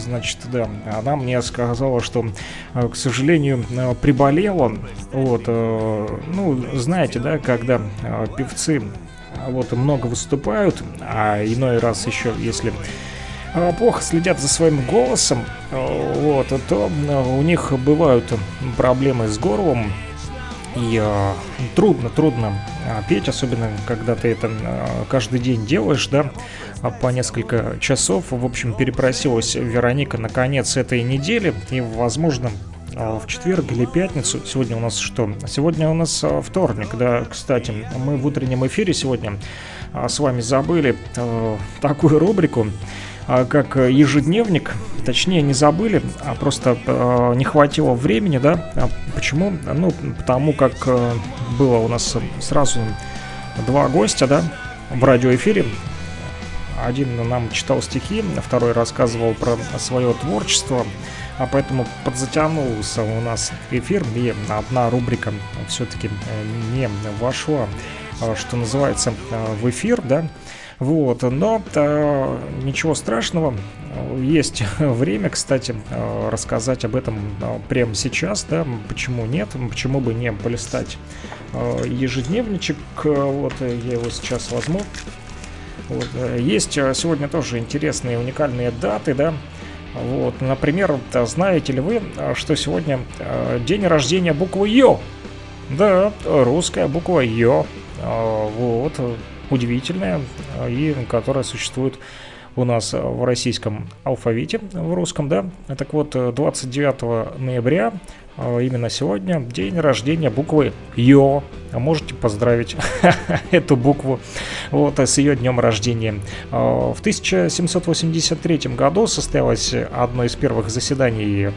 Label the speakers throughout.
Speaker 1: значит, да, она мне сказала, что, к сожалению, приболела. Вот, ну, знаете, да, когда певцы вот много выступают, а иной раз еще, если плохо следят за своим голосом, вот, то у них бывают проблемы с горлом, и э, трудно, трудно э, петь, особенно когда ты это э, каждый день делаешь, да, по несколько часов. В общем, перепросилась Вероника на конец этой недели, и, возможно, в четверг или пятницу. Сегодня у нас что? Сегодня у нас вторник, да, кстати. Мы в утреннем эфире сегодня с вами забыли э, такую рубрику а, как ежедневник, точнее не забыли, а просто э, не хватило времени, да. А почему? Ну, потому как э, было у нас сразу два гостя, да, в радиоэфире. Один нам читал стихи, второй рассказывал про свое творчество, а поэтому подзатянулся у нас эфир, и одна рубрика все-таки э, не вошла, что называется, в эфир, да. Вот, но э, ничего страшного. Есть время, кстати, рассказать об этом э, прямо сейчас, да, почему нет, почему бы не полистать э, ежедневничек, вот я его сейчас возьму. Вот, есть сегодня тоже интересные уникальные даты, да, вот, например, знаете ли вы, что сегодня день рождения буквы Ё? Да, русская буква Ё. Вот, удивительная э, и которая существует у нас в российском алфавите, в русском, да. Так вот, 29 ноября, э, именно сегодня, день рождения буквы Ё. А можете поздравить эту букву вот, с ее днем рождения. Э, в 1783 году состоялось одно из первых заседаний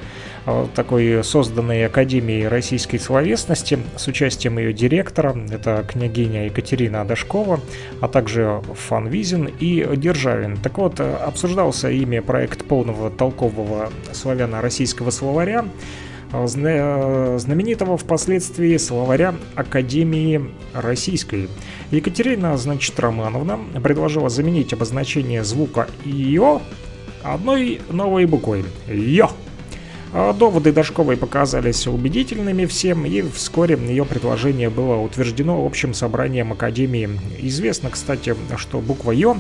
Speaker 1: такой созданной Академии российской словесности с участием ее директора, это княгиня Екатерина Дашкова, а также Фанвизин и Державин. Так вот, обсуждался ими проект полного толкового славяно-российского словаря, э, знаменитого впоследствии словаря Академии Российской. Екатерина, значит, Романовна предложила заменить обозначение звука «ё» одной новой буквой «ё». А доводы Дашковой показались убедительными всем, и вскоре ее предложение было утверждено общим собранием Академии. Известно, кстати, что буква «Ё»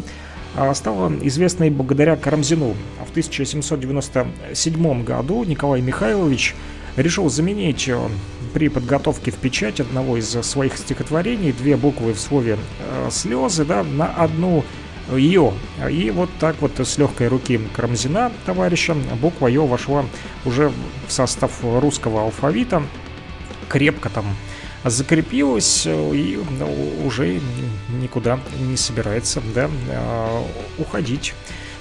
Speaker 1: стала известной благодаря Карамзину. В 1797 году Николай Михайлович решил заменить э, при подготовке в печать одного из своих стихотворений две буквы в слове э, «слезы» да, на одну Ё. И вот так вот с легкой руки Карамзина, товарища, буква Ё вошла уже в состав русского алфавита. Крепко там закрепилась и уже никуда не собирается да, уходить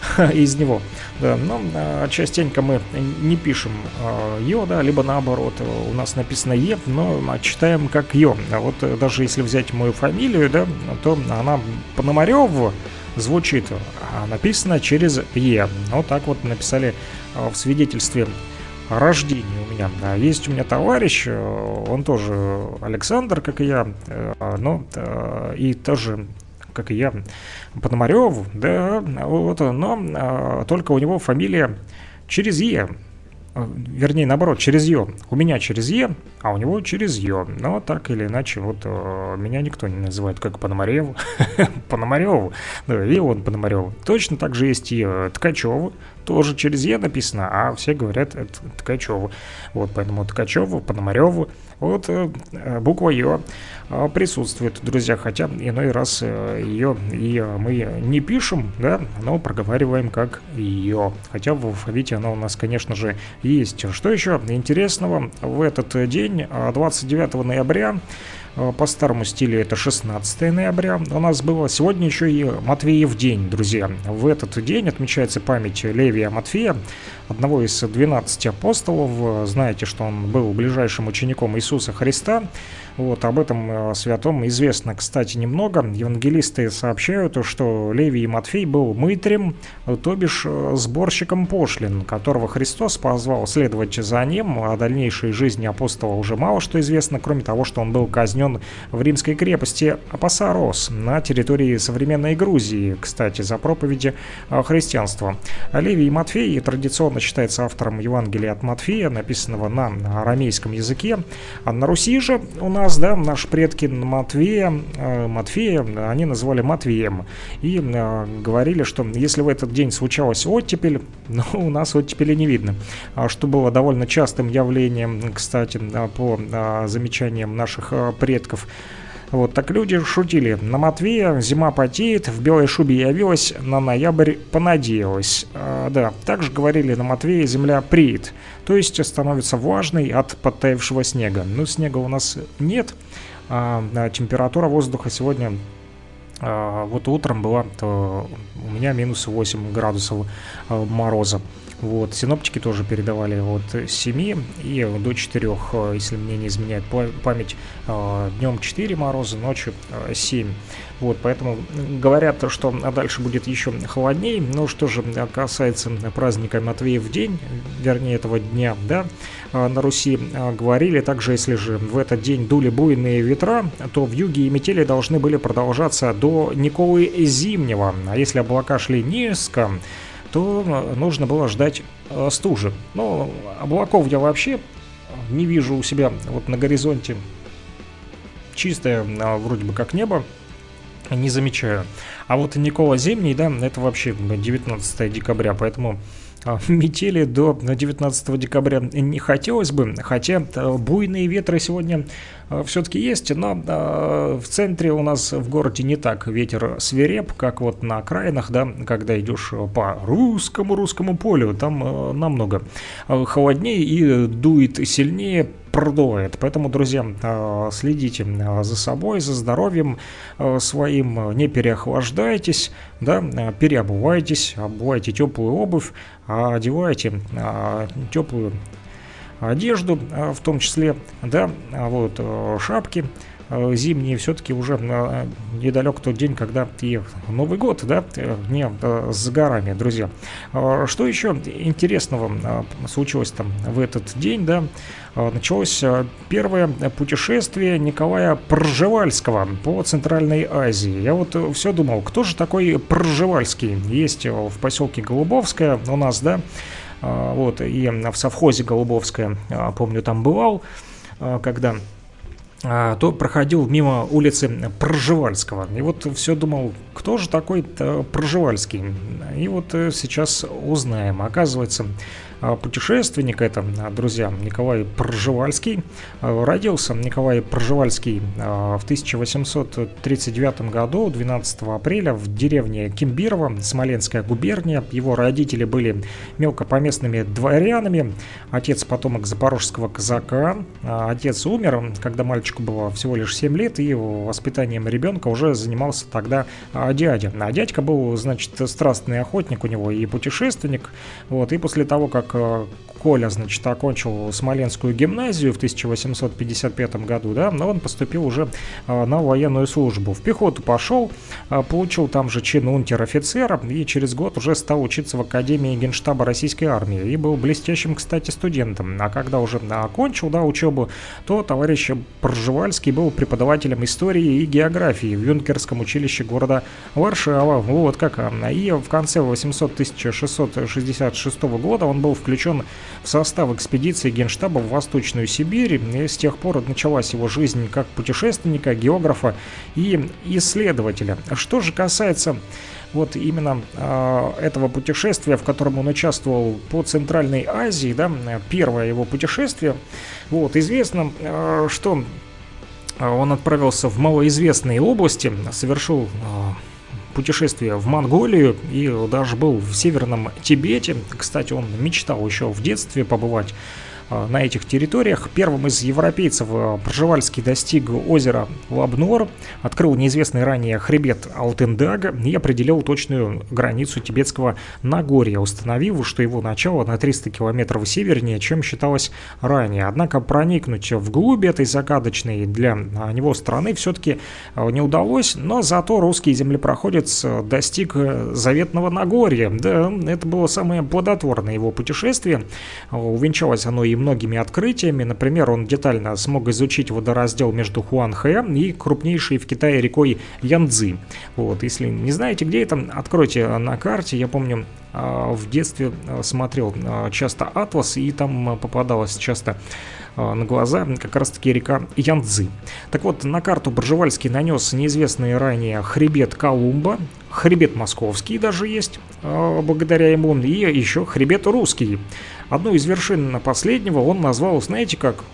Speaker 1: из него. Да, но а, частенько мы не пишем а, Ё, да, либо наоборот, у нас написано Е, но читаем как. А вот даже если взять мою фамилию, да, то она Пономарёв, звучит, а написано через Е. Вот так вот написали а, в свидетельстве рождении у меня. Есть у меня товарищ, э, он тоже Александр, как и я, э, но э, и тоже как и я, Пономарев, да, вот, но только у него фамилия через Е. Э, вернее, наоборот, через Ё. У меня через Е, а у него через Ё. Но так или иначе, вот э, меня никто не называет как Пономарев. Пономарев, да, и он Пономарев. Точно так же есть и Ткачев, тоже через Е написано, а все говорят это. Вот, поэтому Ткачев, Пономарев, вот э, буква Ё э, присутствует, друзья, хотя иной раз э, ее и мы не пишем, да, но проговариваем как Ё. Хотя в алфавите она у нас, конечно же, есть. Что еще интересного в этот день, 29 ноября, по старому стилю это 16 ноября. У нас было сегодня еще и Матвеев день, друзья. В этот день отмечается память Левия Матфея, одного из 12 апостолов. Знаете, что он был ближайшим учеником Иисуса Христа. Вот об этом святом известно, кстати, немного. Евангелисты сообщают, что Левий Матфей был мытрем, то бишь сборщиком пошлин, которого Христос позвал следовать за ним. О дальнейшей жизни апостола уже мало что известно, кроме того, что он был казнен в римской крепости Апасарос на территории современной Грузии, кстати, за проповеди христианства. Левий Матфей традиционно считается автором Евангелия от Матфея, написанного на арамейском языке. А на Руси же у нас, да, наши предки Матвея, э, Матфея, они называли Матвеем. И э, говорили, что если в этот день случалась оттепель, но у нас оттепели не видно. А что было довольно частым явлением, кстати, по э, замечаниям наших предков. Вот так люди шутили. На Матвея зима потеет, в белой шубе явилась, на ноябрь понадеялась. А, да, также говорили на Матвея земля приит, то есть становится влажной от подтаявшего снега. Но снега у нас нет, а, а температура воздуха сегодня а, вот утром была у меня минус 8 градусов а, мороза. Вот, синоптики тоже передавали от 7 и до 4, э, если мне не изменяет память, э, днем 4 мороза, ночью 7. Э, вот, поэтому говорят, что дальше будет еще холоднее. Но что же касается праздника Матвеев день, вернее этого дня, да, на Руси говорили, также если же в этот день дули буйные ветра, то в юге и метели должны были продолжаться до Николы Зимнего. А если облака шли низко, то нужно было ждать э, стужи. Но облаков я вообще не вижу у себя вот на горизонте. Чистое а, вроде бы как небо, не замечаю. А вот Никола Зимний, да, это вообще 19 декабря, поэтому а, метели до 19 декабря не хотелось бы, хотя э, буйные ветры сегодня все-таки есть, но э, в центре у нас в городе не так ветер свиреп, как вот на окраинах, да, когда идешь по русскому русскому полю, там намного холоднее и дует сильнее, продувает. Поэтому, друзья, следите за собой, за здоровьем своим, не переохлаждайтесь, да, переобувайтесь, обувайте теплую обувь, а одевайте а, теплую одежду, а, в том числе, да, вот шапки зимние, все-таки уже недалек тот день, когда и Новый год, да, не с горами, друзья. Что еще интересного случилось там в этот день, да, началось первое путешествие Николая Пржевальского по Центральной Азии. Я вот все думал, кто же такой Пржевальский? Есть в поселке Голубовское у нас, да, вот, и в совхозе Голубовское, помню, там бывал, когда то проходил мимо улицы Пржевальского. И вот все думал, кто же такой Пржевальский? И вот э, сейчас узнаем. Оказывается, а, путешественник это, а, друзья, Николай Пржевальский. А, родился Николай Пржевальский в 1839 году, 12 апреля, в деревне Кимбирова, Смоленская губерния. Его родители были мелкопоместными дворянами. Отец потомок запорожского казака. Отец умер, когда мальчику было всего лишь 7 лет, и воспитанием ребенка уже занимался тогда дядя. А дядька был, значит, страстный охотник у него и путешественник. Вот, и после того, как Коля, значит, окончил Смоленскую гимназию в 1855 году, да, но он поступил уже а, на военную службу. В пехоту пошел, а, получил там же чин унтер-офицера и через год уже стал учиться в Академии Генштаба Российской Армии и был блестящим, кстати, студентом. А когда уже окончил, да, учебу, то товарищ Пржевальский был преподавателем истории и географии в юнкерском училище города Варшава. Вот как. И в конце 800 1666 года он был включен в состав экспедиции Генштаба в Восточную Сибирь. И с тех пор началась его жизнь как путешественника, географа и исследователя. Что же касается вот именно э, этого путешествия, в котором он участвовал по Центральной Азии, да, первое его путешествие, вот, известно, э, что он отправился в малоизвестные области, совершил путешествие в Монголию и даже был в Северном Тибете. Кстати, он мечтал еще в детстве побывать на этих территориях. Первым из европейцев Пржевальский достиг озера Лабнор, открыл неизвестный ранее хребет Алтендага и определил точную границу тибетского Нагорья, установив, что его начало на 300 километров севернее, чем считалось ранее. Однако проникнуть вглубь этой загадочной для него страны все-таки не удалось, но зато русский землепроходец достиг заветного Нагорья. Да, это было самое плодотворное его путешествие. Увенчалось оно и многими открытиями. Например, он детально смог изучить водораздел между Хуанхэ и крупнейшей в Китае рекой Янцзы. Вот, если не знаете, где это, откройте на карте. Я помню, а, в детстве а, смотрел а, часто «Атлас», и там попадалось часто на глаза как раз-таки река Янцзы. Так вот, на карту Бржевальский нанес неизвестный ранее хребет Колумба, хребет московский даже есть, благодаря ему, и еще хребет русский. Одну из вершин последнего он назвал, знаете как,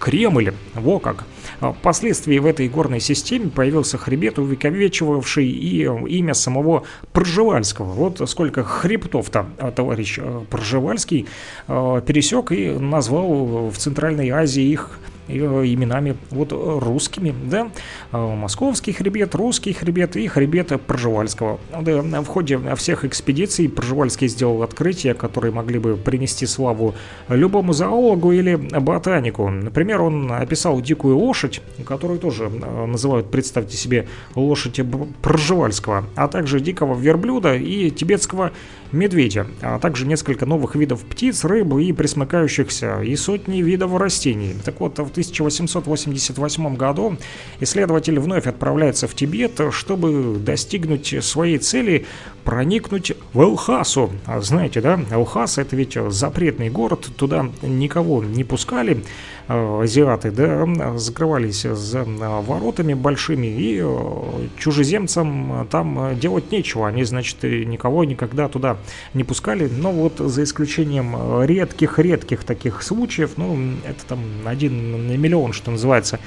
Speaker 1: Кремль, во как. А, впоследствии в этой горной системе появился хребет, увековечивавший и имя самого Пржевальского. Вот сколько хребтов-то а, товарищ а, Пржевальский пересек и назвал в Центральной Азии их Э, именами вот русскими, да, э, московский хребет, русский хребет и хребет Пржевальского. Да, в ходе всех экспедиций Пржевальский сделал открытия, которые могли бы принести славу любому зоологу или ботанику. Например, он описал дикую лошадь, которую тоже э, называют, представьте себе, лошадь Пржевальского, а также дикого верблюда и тибетского медведя, а также несколько новых видов птиц, рыб и присмыкающихся, и сотни видов растений. Так вот, в 1888 году исследователь вновь отправляется в Тибет, чтобы достигнуть своей цели проникнуть в Элхасу. А знаете, да, Элхас это ведь запретный город, туда никого не пускали. Э, азиаты, да, закрывались за э, воротами большими, и э, чужеземцам там делать нечего. Они, значит, никого никогда туда не пускали. Но вот за исключением редких-редких таких случаев, ну, это там один на миллион, что называется,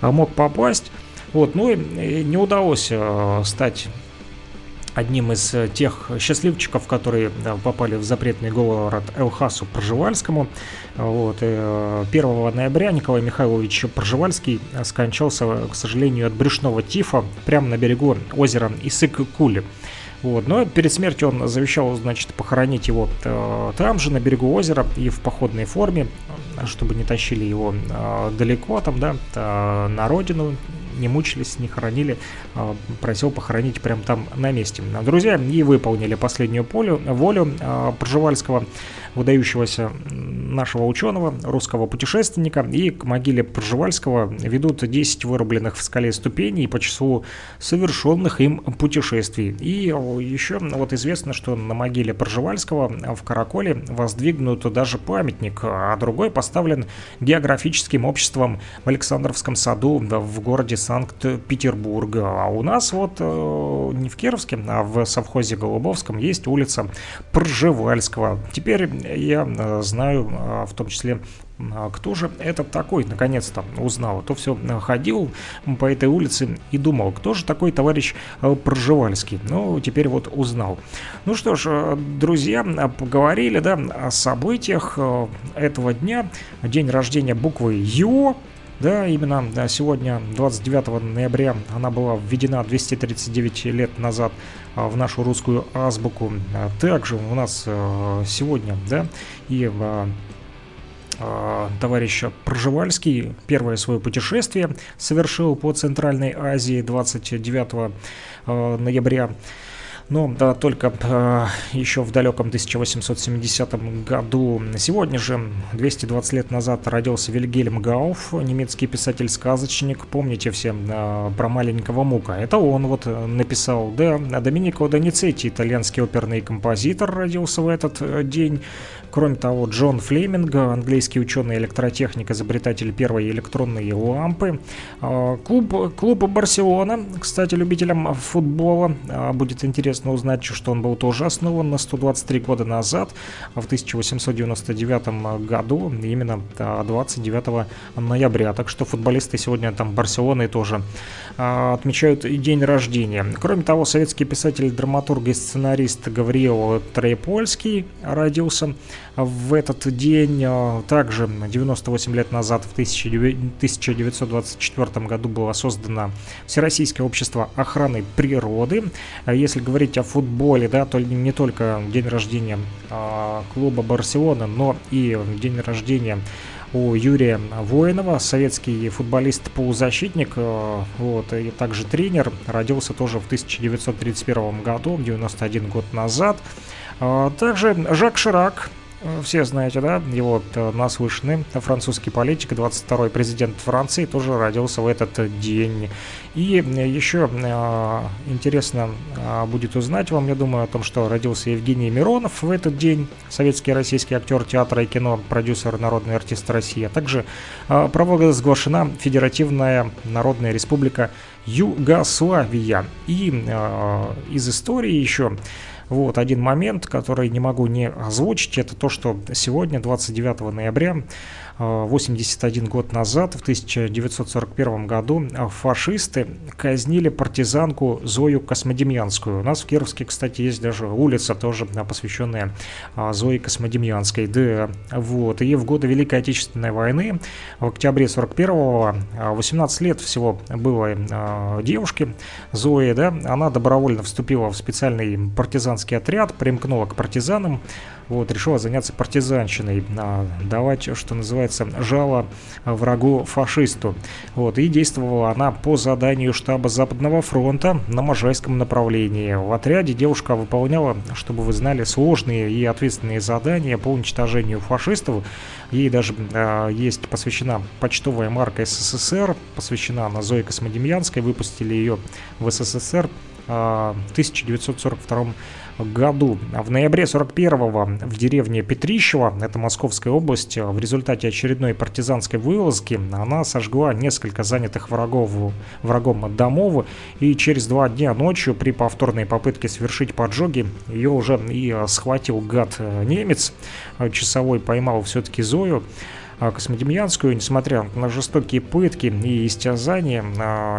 Speaker 1: мог попасть. Вот, ну и не удалось стать одним из э, тех счастливчиков, которые попали в запретный город Элхасу Пржевальскому. Вот. 1 э, ноября Николай Михайлович Пржевальский скончался, к сожалению, от брюшного тифа прямо на берегу озера Исык-Кули. Вот. Но перед смертью он завещал, значит, похоронить его э, там же, на берегу озера и в походной форме, чтобы не тащили его далеко там, да, на родину, не мучились, не хоронили, а, просил похоронить прямо там на месте. Друзья и выполнили последнюю полю, волю а, Пржевальского выдающегося нашего ученого, русского путешественника, и к могиле Пржевальского ведут 10 вырубленных в скале ступеней по числу совершенных им путешествий. И еще вот известно, что на могиле Пржевальского в Караколе воздвигнут даже памятник, а другой поставлен географическим обществом в Александровском саду в городе Санкт-Петербург. А у нас вот э, не в Кировске, а в совхозе Голубовском есть улица Пржевальского. Теперь я э, знаю э, в том числе а кто же это такой, наконец-то узнал. А то все ходил по этой улице и думал, кто же такой товарищ э, Пржевальский. Ну, теперь вот узнал. Ну что ж, друзья, поговорили, да, о событиях этого дня. День рождения буквы Ё. Да, именно сегодня, 29 ноября, она была введена 239 лет назад а, в нашу русскую азбуку. А также у нас э, сегодня, да, и а, товарищ Пржевальский первое свое путешествие совершил по Центральной Азии 29 ноября но да, только э, еще в далеком 1870 году, сегодня же, 220 лет назад, родился Вильгельм Гауф, немецкий писатель-сказочник. Помните все э, про маленького Мука? Это он вот э, написал. Да, Доминико Доницетти, итальянский оперный композитор, родился в этот э, день. Кроме того, Джон Флеминг, английский ученый-электротехник, изобретатель первой электронной лампы. А, клуб, клуб Барселона, кстати, любителям футбола, будет интересно интересно узнать, что он был тоже основан на 123 года назад, в 1899 году, именно 29 ноября. Так что футболисты сегодня там Барселоны тоже а, отмечают день рождения. Кроме того, советский писатель, драматург и сценарист Гавриил Троепольский родился в этот день. А, также 98 лет назад, в 1924 году, было создано Всероссийское общество охраны природы. А если говорить о футболе, да, то не только день рождения клуба Барселона, но и день рождения у Юрия Воинова, советский футболист-полузащитник, э, вот, и также тренер, родился тоже в 1931 году, 91 год назад. А, также Жак Ширак, все знаете, да, его наслышанный французский политик, 22-й президент Франции, тоже родился в этот день. И еще э, интересно э, будет узнать вам, я думаю, о том, что родился Евгений Миронов в этот день, советский российский актер театра и кино, продюсер, народный артист России. А также провозглашена Федеративная Народная Республика Югославия. И из истории еще вот один момент, который не могу не озвучить, это то, что сегодня, 29 ноября, 81 год назад, в 1941 году, фашисты казнили партизанку Зою Космодемьянскую. У нас в Кировске, кстати, есть даже улица, тоже посвященная а, Зое Космодемьянской. Да, вот. И в годы Великой Отечественной войны, в октябре 41-го, 18 лет всего было девушке Зои, да, она добровольно вступила в специальный партизанский отряд, примкнула к партизанам, вот, решила заняться партизанщиной, а, давать, что называется, жало врагу-фашисту. Вот, и действовала она по заданию штаба Западного фронта на Можайском направлении. В отряде девушка выполняла, чтобы вы знали, сложные и ответственные задания по уничтожению фашистов. Ей даже э, есть посвящена почтовая марка СССР, посвящена она Зое Космодемьянской, выпустили ее в СССР э, в 1942 году. В ноябре 41-го в деревне Петрищево, это Московская область, в результате очередной партизанской вылазки она сожгла несколько занятых врагов, врагом домов, и через два дня ночью при повторной попытке совершить поджоги ее уже и схватил гад немец, часовой поймал все-таки Зою, Космодемьянскую. Несмотря на жестокие пытки и истязания,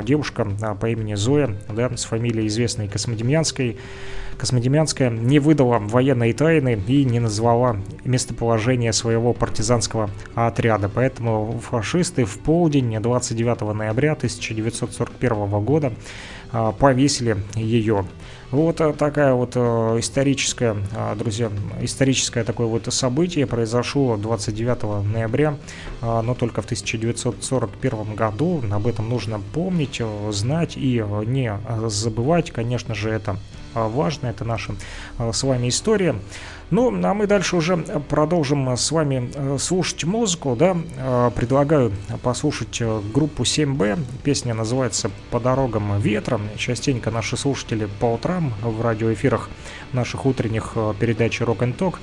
Speaker 1: девушка по имени Зоя, да, с фамилией известной Космодемьянской, Космодемьянская не выдала военной тайны и не назвала местоположение своего партизанского отряда. Поэтому фашисты в полдень 29 ноября 1941 года а, повесили ее. Вот э, такая вот э, историческая, а, друзья, историческое такое вот событие произошло 29 ноября, а, но только в 1941 году. Об этом нужно помнить, э, знать и не забывать. Конечно же, это важно, это наша с вами история. Ну, а мы дальше уже продолжим с вами э, слушать музыку, да. Э, предлагаю послушать э, группу 7B. Песня называется «По дорогам ветра». Частенько наши слушатели по утрам в радиоэфирах наших утренних передач Rock and Talk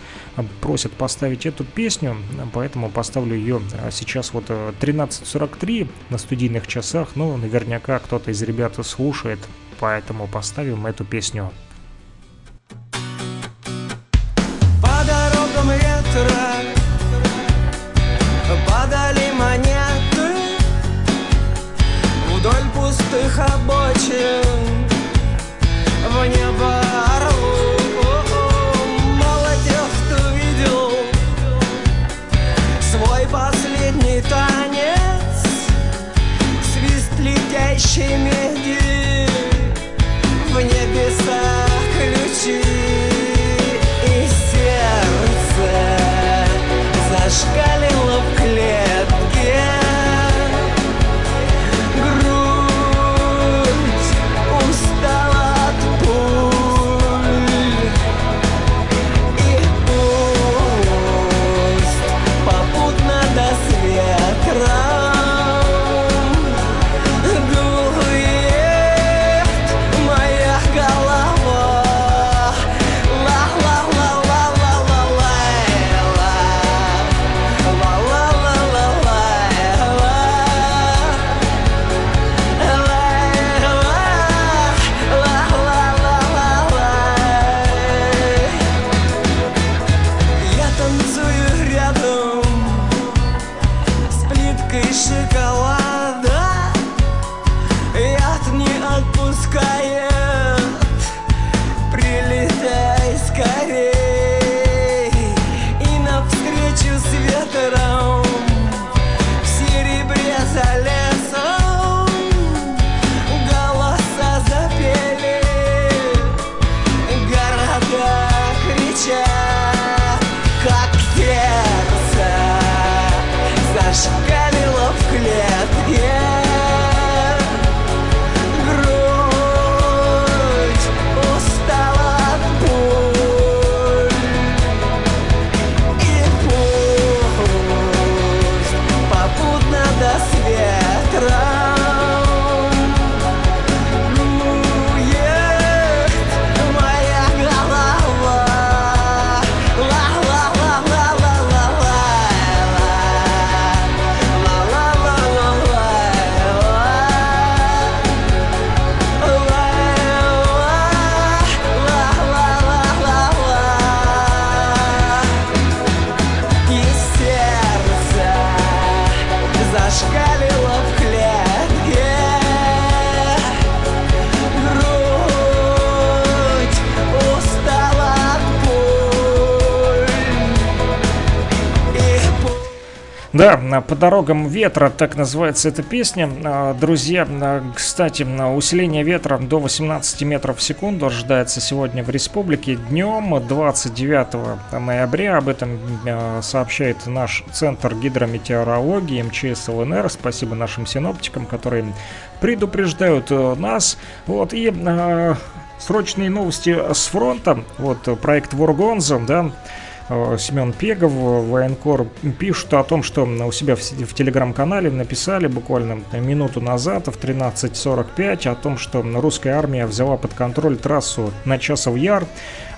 Speaker 1: просят поставить эту песню, поэтому поставлю ее сейчас вот 13.43 на студийных часах, но наверняка кто-то из ребят слушает, поэтому поставим эту песню. Да, по дорогам ветра, так называется эта песня. А, друзья, а, кстати, усиление ветра до 18 метров в секунду ожидается сегодня в республике. Днем 29 ноября об этом а, сообщает наш Центр гидрометеорологии МЧС ЛНР. Спасибо нашим синоптикам, которые предупреждают нас. Вот, и срочные новости с фронта. Вот проект Воргонза, да, Семен Пегов, военкор, пишут о том, что у себя в, в телеграм-канале написали буквально минуту назад в 13.45 о том, что русская армия взяла под контроль трассу на Часов Яр.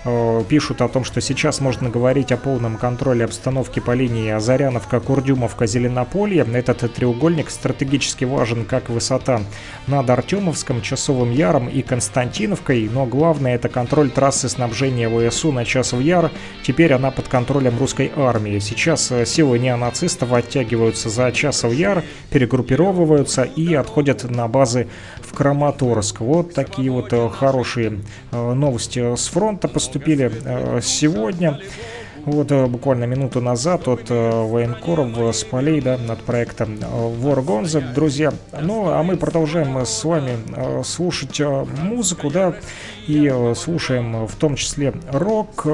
Speaker 1: Э, пишут о том, что сейчас можно говорить о полном контроле обстановки по линии Азаряновка, Курдюмовка, Зеленополье. Этот треугольник стратегически важен как высота над Артемовском, Часовым Яром и Константиновкой, но главное это контроль трассы снабжения ВСУ на Часов Яр. Теперь она под контролем русской армии. Сейчас э, силы неонацистов оттягиваются за Часов Яр, перегруппировываются и отходят на базы в Краматорск. Вот такие вот э, хорошие новости с фронта поступили поступили э, сегодня. Вот э, буквально минуту назад от э, военкоров с полей да, над проектом Воргонза, друзья. Ну, а мы продолжаем с вами слушать музыку, да, и слушаем в том числе рок,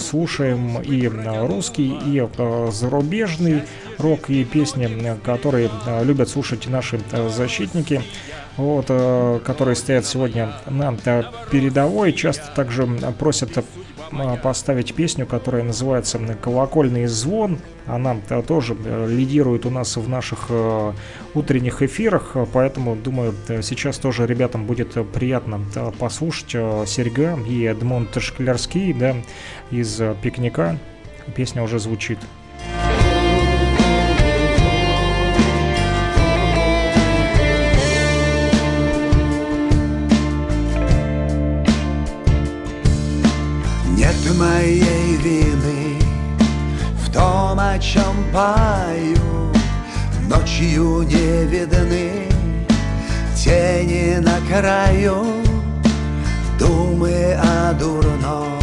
Speaker 1: слушаем и русский, и зарубежный рок, и песни, которые любят слушать наши защитники вот, э, которые стоят сегодня на передовой, часто также просят э, поставить песню, которая называется «Колокольный звон». Она э, тоже лидирует у нас в наших утренних эфирах, поэтому, думаю, сейчас тоже ребятам будет приятно послушать Серега и Эдмонд Шклярский да, из «Пикника». Песня уже звучит.
Speaker 2: Пою Ночью не видны Тени на краю. Думы о дурном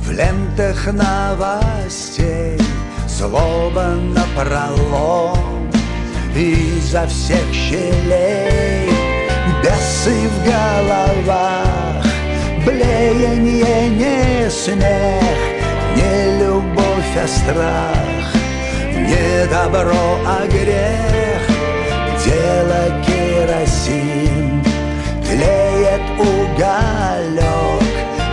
Speaker 2: В лентах новостей Злоба на пролом Изо всех щелей. Бесы в головах Блеяние не смех, не любовь, а страх, Не добро, а грех, дело керосин, Тлеет уголек,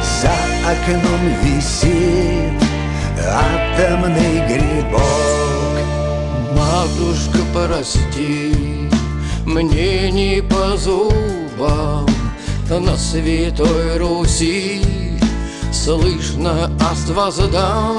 Speaker 2: за окном висит Атомный грибок.
Speaker 3: Матушка, прости, мне не по зубам. На святой Руси Слышно, аст воздам